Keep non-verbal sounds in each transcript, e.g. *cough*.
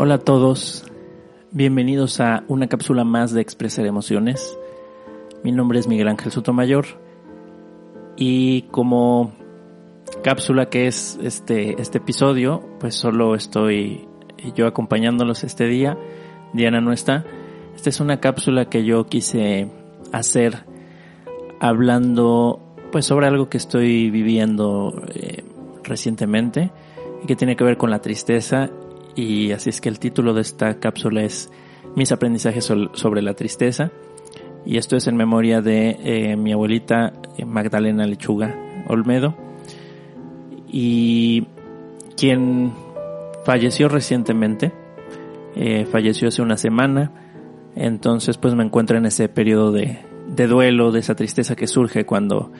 Hola a todos, bienvenidos a una cápsula más de Expresar Emociones. Mi nombre es Miguel Ángel Sotomayor y como cápsula que es este, este episodio, pues solo estoy yo acompañándolos este día. Diana no está. Esta es una cápsula que yo quise hacer hablando pues sobre algo que estoy viviendo eh, recientemente y que tiene que ver con la tristeza y así es que el título de esta cápsula es Mis aprendizajes sobre la tristeza. Y esto es en memoria de eh, mi abuelita eh, Magdalena Lechuga Olmedo. Y quien falleció recientemente, eh, falleció hace una semana, entonces pues me encuentro en ese periodo de, de duelo, de esa tristeza que surge cuando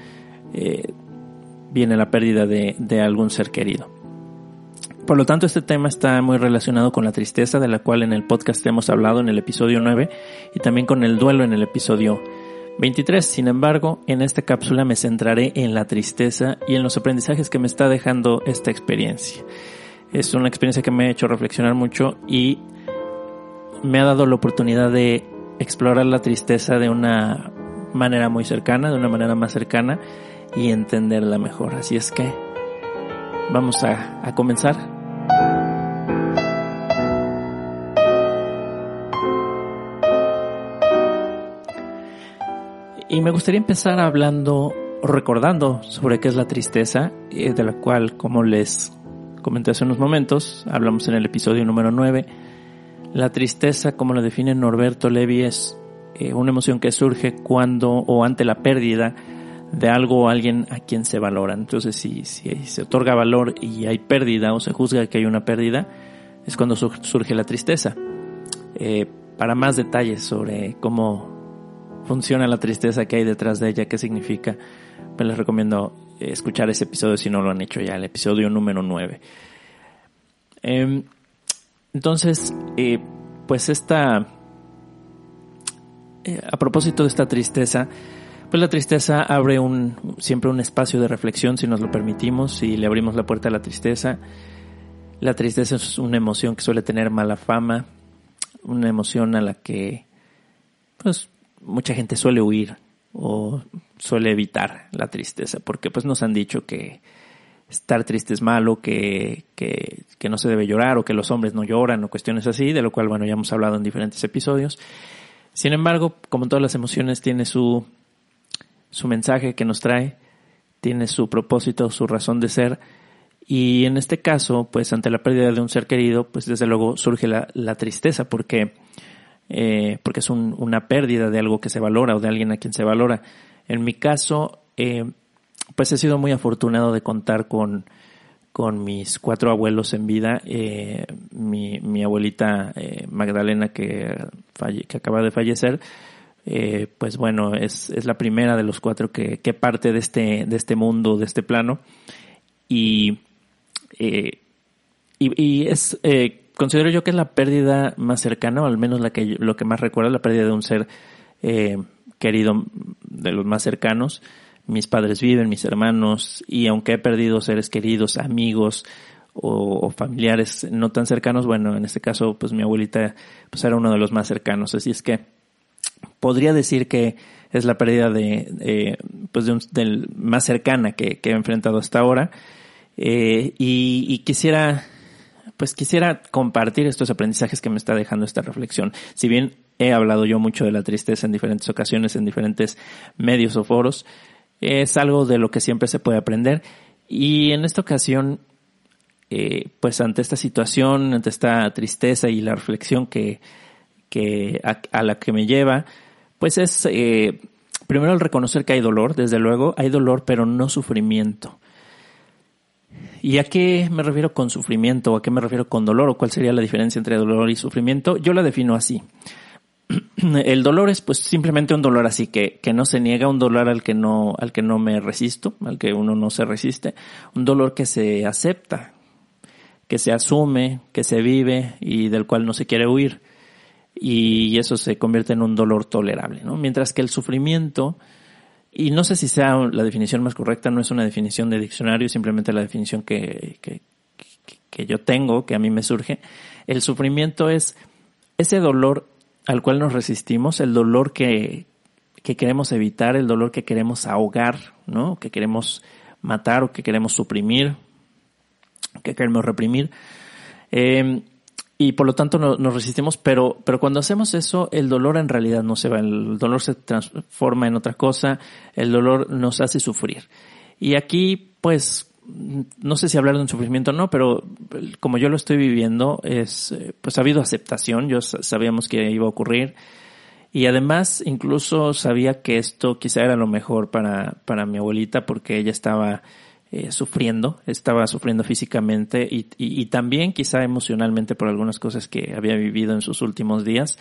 viene la pérdida de, de algún ser querido. Por lo tanto, este tema está muy relacionado con la tristeza, de la cual en el podcast hemos hablado en el episodio 9, y también con el duelo en el episodio 23. Sin embargo, en esta cápsula me centraré en la tristeza y en los aprendizajes que me está dejando esta experiencia. Es una experiencia que me ha hecho reflexionar mucho y me ha dado la oportunidad de explorar la tristeza de una manera muy cercana, de una manera más cercana y entenderla mejor. Así es que vamos a, a comenzar. Y me gustaría empezar hablando, recordando sobre qué es la tristeza, eh, de la cual, como les comenté hace unos momentos, hablamos en el episodio número 9. La tristeza, como lo define Norberto Levi, es eh, una emoción que surge cuando o ante la pérdida de algo o alguien a quien se valora. Entonces, si, si se otorga valor y hay pérdida o se juzga que hay una pérdida, es cuando surge la tristeza. Eh, para más detalles sobre cómo funciona la tristeza que hay detrás de ella, qué significa, pues les recomiendo escuchar ese episodio si no lo han hecho ya, el episodio número 9. Em, entonces, eh, pues esta, eh, a propósito de esta tristeza, pues la tristeza abre un, siempre un espacio de reflexión si nos lo permitimos, si le abrimos la puerta a la tristeza. La tristeza es una emoción que suele tener mala fama, una emoción a la que pues mucha gente suele huir o suele evitar la tristeza porque pues nos han dicho que estar triste es malo, que, que, no se debe llorar o que los hombres no lloran o cuestiones así, de lo cual bueno ya hemos hablado en diferentes episodios. Sin embargo, como todas las emociones tiene su su mensaje que nos trae, tiene su propósito, su razón de ser. Y en este caso, pues ante la pérdida de un ser querido, pues desde luego surge la, la tristeza porque, eh, porque es un, una pérdida de algo que se valora o de alguien a quien se valora. En mi caso, eh, pues he sido muy afortunado de contar con, mis cuatro abuelos en vida. Eh, mi, abuelita Magdalena que, que acaba de fallecer, pues bueno, es, es, la primera de los cuatro que, que, parte de este, de este mundo, de este plano. Y, eh, y, y, es, eh, considero yo que es la pérdida más cercana, o al menos la que, lo que más recuerdo, la pérdida de un ser eh, querido, de los más cercanos. Mis padres viven, mis hermanos, y aunque he perdido seres queridos, amigos, o, familiares no tan cercanos, bueno, en este caso, pues mi abuelita, pues era uno de los más cercanos, así es que podría decir que es la pérdida de, pues de un, del más cercana que, he enfrentado hasta ahora. Eh, y, quisiera, pues quisiera compartir estos aprendizajes que me está dejando esta reflexión. Si bien he hablado yo mucho de la tristeza en diferentes ocasiones, en diferentes medios o foros, es algo de lo que siempre se puede aprender. Y en esta ocasión, eh, pues ante esta situación, ante esta tristeza y la reflexión que, que a, a la que me lleva, pues es eh, primero el reconocer que hay dolor, desde luego, hay dolor, pero no sufrimiento. ¿Y a qué me refiero con sufrimiento? ¿O a qué me refiero con dolor? ¿O cuál sería la diferencia entre dolor y sufrimiento? Yo la defino así. *clears throat* El dolor es pues simplemente un dolor así que, que no se niega, un dolor al que no, al que no me resisto, al que uno no se resiste, un dolor que se acepta, que se asume, que se vive y del cual no se quiere huir y eso se convierte en un dolor tolerable, ¿no? Mientras que el sufrimiento, y no sé si sea la definición más correcta, no es una definición de diccionario, simplemente la definición que, que, yo tengo, que a mí me surge, El sufrimiento es ese dolor al cual nos resistimos, el dolor que, que queremos evitar, el dolor que queremos ahogar, ¿no? Que queremos matar o que queremos suprimir, que queremos reprimir. Eh, y por lo tanto no, nos resistimos, pero, pero cuando hacemos eso, el dolor en realidad no se va, el dolor se transforma en otra cosa, el dolor nos hace sufrir. Y aquí, pues, no sé si hablar de un sufrimiento o no, pero como yo lo estoy viviendo, es, pues ha habido aceptación, yo sabíamos que iba a ocurrir, y además incluso sabía que esto quizá era lo mejor para, para mi abuelita porque ella estaba eh, sufriendo, estaba sufriendo físicamente y, y, también quizá emocionalmente por algunas cosas que había vivido en sus últimos días.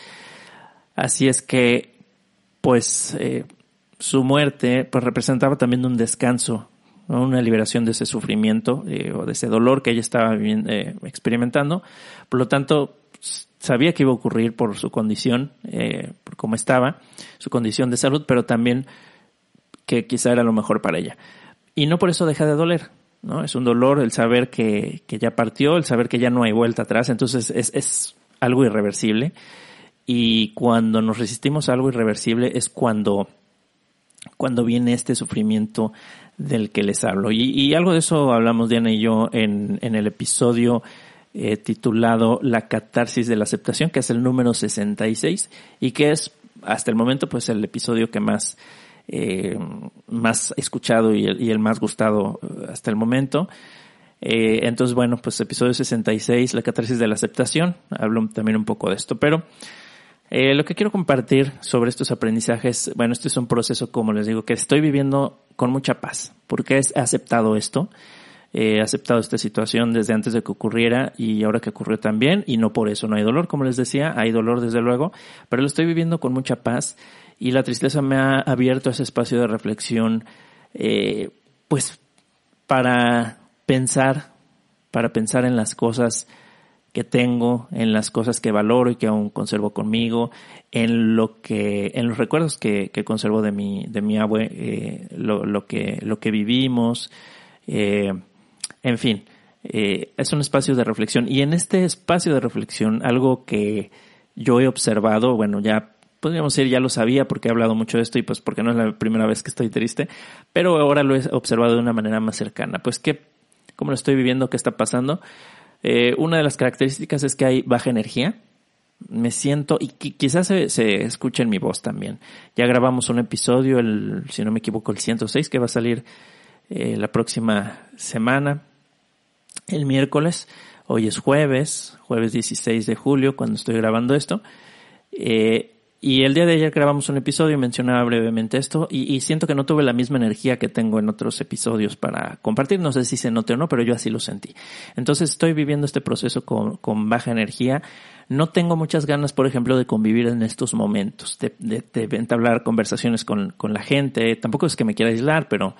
Así es que, pues, eh, su muerte pues representaba también un descanso, una liberación de ese sufrimiento eh, o de ese dolor que ella estaba experimentando. Por lo tanto, sabía que iba a ocurrir por su condición, por cómo estaba, su condición de salud, pero también que quizá era lo mejor para ella. Y no por eso deja de doler, ¿no? Es un dolor el saber que, que ya partió, el saber que ya no hay vuelta atrás, entonces es, es algo irreversible. Y cuando nos resistimos a algo irreversible es cuando, cuando viene este sufrimiento del que les hablo. Y, y algo de eso hablamos Diana y yo en, en el episodio eh, titulado La catarsis de la aceptación, que es el número 66 y que es hasta el momento pues el episodio que más eh, más escuchado y el, más gustado eh, hasta el momento. Eh, entonces, bueno, pues episodio 66, la catarsis de la aceptación, hablo también un poco de esto, pero lo que quiero compartir sobre estos aprendizajes, bueno, este es un proceso, como les digo, que estoy viviendo con mucha paz, porque he aceptado esto, he aceptado esta situación desde antes de que ocurriera y ahora que ocurrió también, y no por eso no hay dolor, como les decía, hay dolor desde luego, pero lo estoy viviendo con mucha paz y la tristeza me ha abierto ese espacio de reflexión, eh, pues para pensar, para pensar en las cosas que tengo, en las cosas que valoro y que aún conservo conmigo, en lo que, en los recuerdos que, que conservo de mi, de mi abue, eh, lo, lo, que, lo que vivimos, eh, en fin, eh, es un espacio de reflexión. Y en este espacio de reflexión, algo que yo he observado, bueno, ya podríamos decir ya lo sabía porque he hablado mucho de esto y pues porque no es la primera vez que estoy triste, pero ahora lo he observado de una manera más cercana. Pues que, ¿cómo lo estoy viviendo? ¿Qué está pasando? Eh, una de las características es que hay baja energía. Me siento, y quizás se, se escuche en mi voz también. Ya grabamos un episodio, el, si no me equivoco, el 106, que va a salir eh, la próxima semana, el miércoles. Hoy es jueves, jueves 16 de julio, cuando estoy grabando esto. Eh, y el día de ayer grabamos un episodio, mencionaba brevemente esto, y, siento que no tuve la misma energía que tengo en otros episodios para compartir. No sé si se note o no, pero yo así lo sentí. Entonces estoy viviendo este proceso con, con baja energía. No tengo muchas ganas, por ejemplo, de convivir en estos momentos, de, de, de entablar conversaciones con, con la gente. Tampoco es que me quiera aislar, pero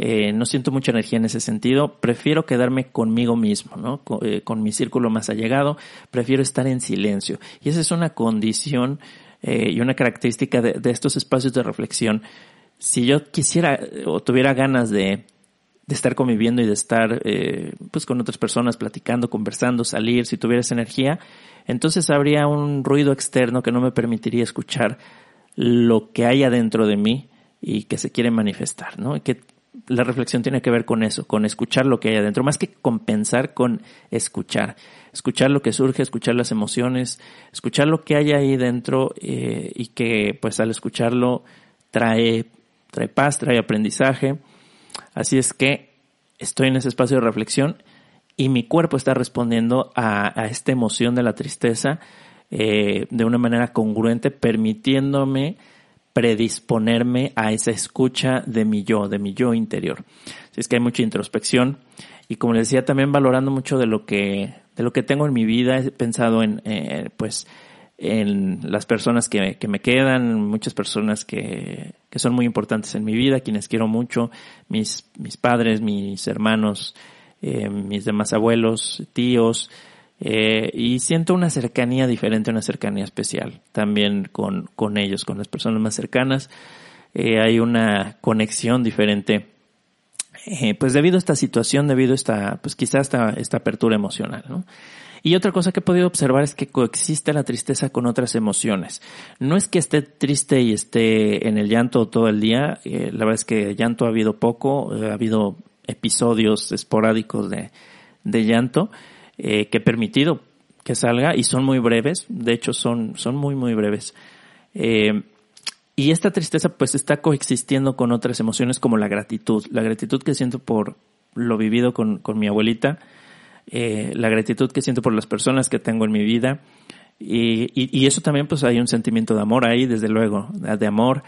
eh, no siento mucha energía en ese sentido. Prefiero quedarme conmigo mismo, ¿no? Eh, con mi círculo más allegado. Prefiero estar en silencio. Y esa es una condición eh, y una característica de, estos espacios de reflexión, si yo quisiera o tuviera ganas de, estar conviviendo y de estar eh, pues con otras personas platicando, conversando, salir, si tuviera esa energía, entonces habría un ruido externo que no me permitiría escuchar lo que hay adentro de mí y que se quiere manifestar, ¿no? La reflexión tiene que ver con eso, con escuchar lo que hay adentro, más que compensar con escuchar. Escuchar lo que surge, escuchar las emociones, escuchar lo que hay ahí dentro eh, y que pues al escucharlo trae, trae paz, trae aprendizaje. Así es que estoy en ese espacio de reflexión y mi cuerpo está respondiendo a, a esta emoción de la tristeza eh, de una manera congruente, permitiéndome predisponerme a esa escucha de mi yo, de mi yo interior. Así es que hay mucha introspección y como les decía también valorando mucho de lo que de lo que tengo en mi vida he pensado en eh, pues en las personas que, que, me quedan, muchas personas que, que son muy importantes en mi vida, quienes quiero mucho, mis, mis padres, mis hermanos, eh, mis demás abuelos, tíos, eh, y siento una cercanía diferente, una cercanía especial también con, con ellos, con las personas más cercanas. Eh, hay una conexión diferente eh, pues debido a esta situación, debido a esta, pues quizá esta, esta apertura emocional. Y otra cosa que he podido observar es que coexiste la tristeza con otras emociones. No es que esté triste y esté en el llanto todo el día. La verdad es que llanto ha habido poco. ha habido episodios esporádicos de, de llanto eh, que he permitido que salga y son muy breves. De hecho, son, son muy, muy breves. Eh, y esta tristeza pues está coexistiendo con otras emociones como la gratitud. La gratitud que siento por lo vivido con, con mi abuelita eh, la gratitud que siento por las personas que tengo en mi vida. Y, y, eso también pues hay un sentimiento de amor ahí, desde luego, de amor.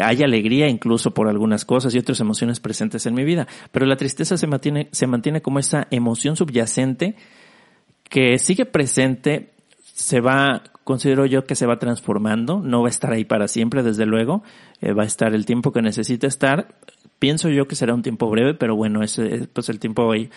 Hay alegría incluso por algunas cosas y otras emociones presentes en mi vida. Pero la tristeza se mantiene, se mantiene como esa emoción subyacente que sigue presente, se va, considero yo que se va transformando, no va a estar ahí para siempre, desde luego, eh, va a estar el tiempo que necesita estar. Pienso yo que será un tiempo breve, pero bueno, ese, pues el tiempo ahí,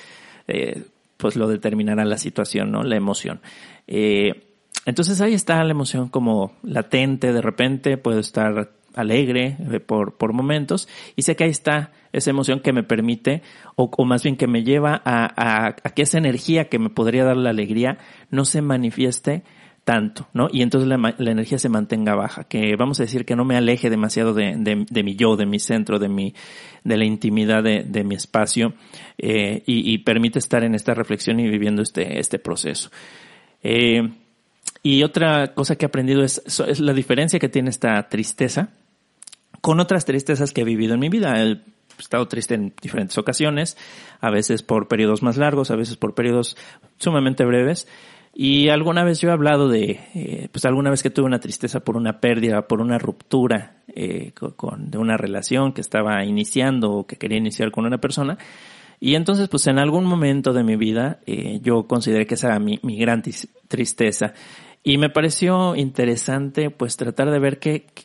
eh, pues lo determinará la situación, ¿no? La emoción. Eh, entonces ahí está la emoción como latente, de repente puedo estar alegre eh, por, por momentos y sé que ahí está esa emoción que me permite o, más bien que me lleva a, a, que esa energía que me podría dar la alegría no se manifieste tanto, ¿no? Y entonces la, energía se mantenga baja, que vamos a decir que no me aleje demasiado de, de, mi yo, de mi centro, de mi, de la intimidad de, de mi espacio, eh, y, permite estar en esta reflexión y viviendo este, este proceso. Eh, y otra cosa que he aprendido es la diferencia que tiene esta tristeza con otras tristezas que he vivido en mi vida. He estado triste en diferentes ocasiones, a veces por periodos más largos, a veces por periodos sumamente breves, y alguna vez yo he hablado de, eh, pues alguna vez que tuve una tristeza por una pérdida, por una ruptura eh, con, de una relación que estaba iniciando o que quería iniciar con una persona. Y entonces, pues en algún momento de mi vida, eh, yo consideré que esa era mi, mi gran tristeza. Y me pareció interesante, pues tratar de ver qué, qué,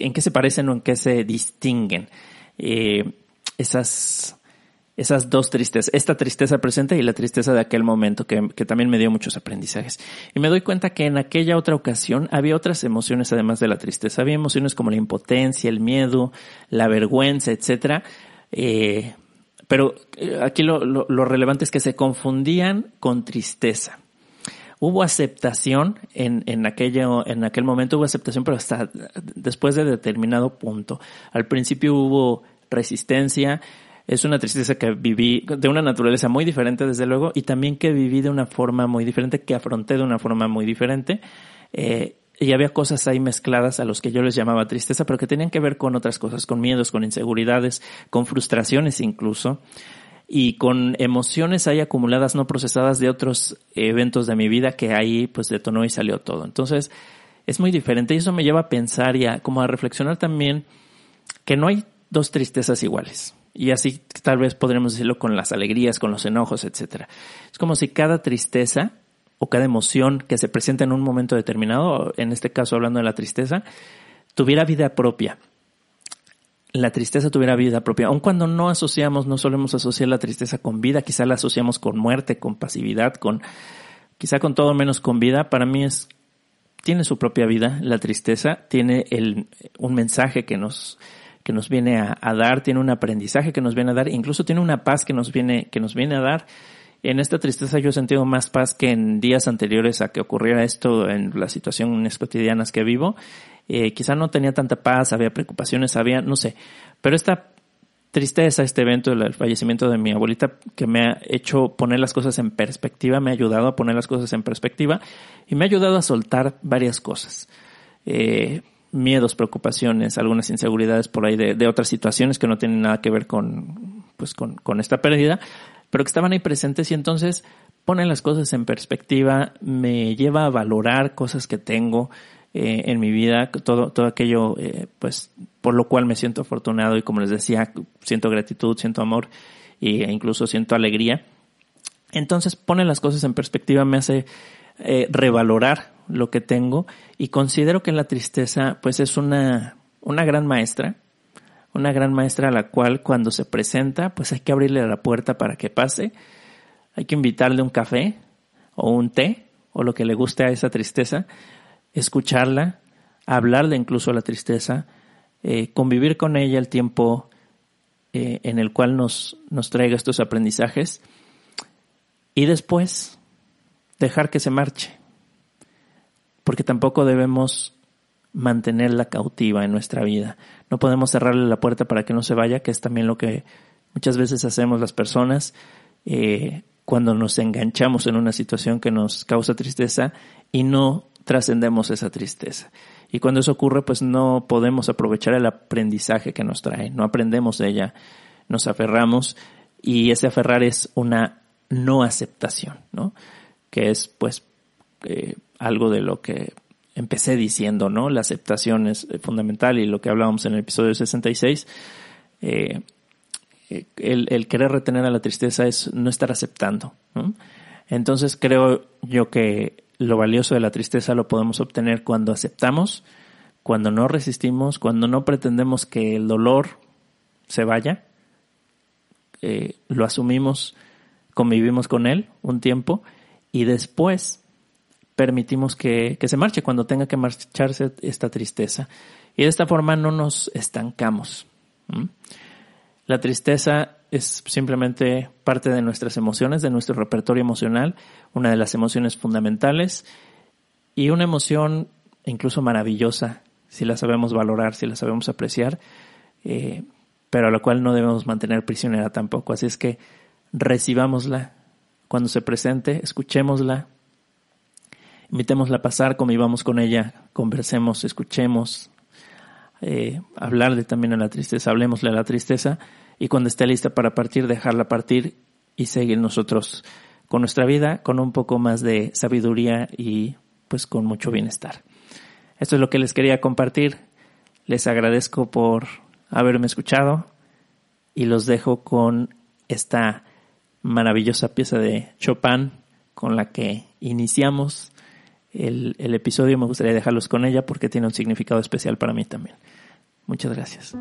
en qué se parecen o en qué se distinguen eh, esas esas dos tristezas, esta tristeza presente y la tristeza de aquel momento que, que, también me dio muchos aprendizajes. Y me doy cuenta que en aquella otra ocasión había otras emociones además de la tristeza. Había emociones como la impotencia, el miedo, la vergüenza, etcétera. Eh, pero eh, aquí lo, lo, lo relevante es que se confundían con tristeza hubo aceptación en, en, aquello, en aquel momento hubo aceptación, pero hasta después de determinado punto. Al principio hubo resistencia, es una tristeza que viví de una naturaleza muy diferente, desde luego, y también que viví de una forma muy diferente, que afronté de una forma muy diferente. Eh, y había cosas ahí mezcladas a los que yo les llamaba tristeza, pero que tenían que ver con otras cosas, con miedos, con inseguridades, con frustraciones incluso, y con emociones ahí acumuladas no procesadas de otros eventos de mi vida que ahí pues detonó y salió todo. Entonces, es muy diferente y eso me lleva a pensar y a como a reflexionar también que no hay dos tristezas iguales. Y así tal vez podremos decirlo con las alegrías, con los enojos, etc. Es como si cada tristeza o cada emoción que se presenta en un momento determinado, en este caso hablando de la tristeza, tuviera vida propia. La tristeza tuviera vida propia. Aun cuando no asociamos, no solemos asociar la tristeza con vida, quizá la asociamos con muerte, con pasividad, con, quizá con todo menos con vida. Para mí es, tiene su propia vida, la tristeza, tiene el, un mensaje que nos, que nos viene a, a, dar, tiene un aprendizaje que nos viene a dar, incluso tiene una paz que nos viene, que nos viene a dar. En esta tristeza yo he sentido más paz que en días anteriores a que ocurriera esto en las situaciones cotidianas que vivo. Eh, quizá no tenía tanta paz, había preocupaciones, había, no sé, pero esta tristeza, este evento del fallecimiento de mi abuelita que me ha hecho poner las cosas en perspectiva, me ha ayudado a poner las cosas en perspectiva y me ha ayudado a soltar varias cosas. Eh, miedos, preocupaciones, algunas inseguridades por ahí de, de, otras situaciones que no tienen nada que ver con, pues con, con esta pérdida, pero que estaban ahí presentes y entonces ponen las cosas en perspectiva, me lleva a valorar cosas que tengo eh, en mi vida, todo, todo aquello, eh, pues, por lo cual me siento afortunado y como les decía, siento gratitud, siento amor e incluso siento alegría. Entonces pone las cosas en perspectiva, me hace eh, revalorar lo que tengo y considero que la tristeza pues es una, una gran maestra, una gran maestra a la cual cuando se presenta pues hay que abrirle la puerta para que pase, hay que invitarle un café o un té o lo que le guste a esa tristeza, escucharla, hablarle incluso a la tristeza, eh, convivir con ella el tiempo eh, en el cual nos, nos traiga estos aprendizajes y después dejar que se marche. Porque tampoco debemos mantenerla cautiva en nuestra vida. No podemos cerrarle la puerta para que no se vaya, que es también lo que muchas veces hacemos las personas eh, cuando nos enganchamos en una situación que nos causa tristeza y no trascendemos esa tristeza. Y cuando eso ocurre, pues no podemos aprovechar el aprendizaje que nos trae, no aprendemos de ella, nos aferramos y ese aferrar es una no aceptación, ¿no? Que es pues eh, algo de lo que empecé diciendo, ¿no? La aceptación es eh, fundamental y lo que hablábamos en el episodio 66, eh, eh, el, el, querer retener a la tristeza es no estar aceptando. Entonces creo yo que lo valioso de la tristeza lo podemos obtener cuando aceptamos, cuando no resistimos, cuando no pretendemos que el dolor se vaya, lo asumimos, convivimos con él un tiempo y después permitimos que, que, se marche cuando tenga que marcharse esta tristeza. Y de esta forma no nos estancamos. La tristeza es simplemente parte de nuestras emociones, de nuestro repertorio emocional, una de las emociones fundamentales y una emoción incluso maravillosa si la sabemos valorar, si la sabemos apreciar, eh, pero a la cual no debemos mantener prisionera tampoco. Así es que recibámosla cuando se presente, escuchémosla, invitémosla a pasar, convivamos con ella, conversemos, escuchemos, eh, hablarle también a la tristeza, hablemosle a la tristeza y cuando esté lista para partir, dejarla partir y seguir nosotros con nuestra vida con un poco más de sabiduría y pues con mucho bienestar. Esto es lo que les quería compartir. Les agradezco por haberme escuchado y los dejo con esta maravillosa pieza de Chopin con la que iniciamos el, el, episodio me gustaría dejarlos con ella porque tiene un significado especial para mí también. Muchas gracias.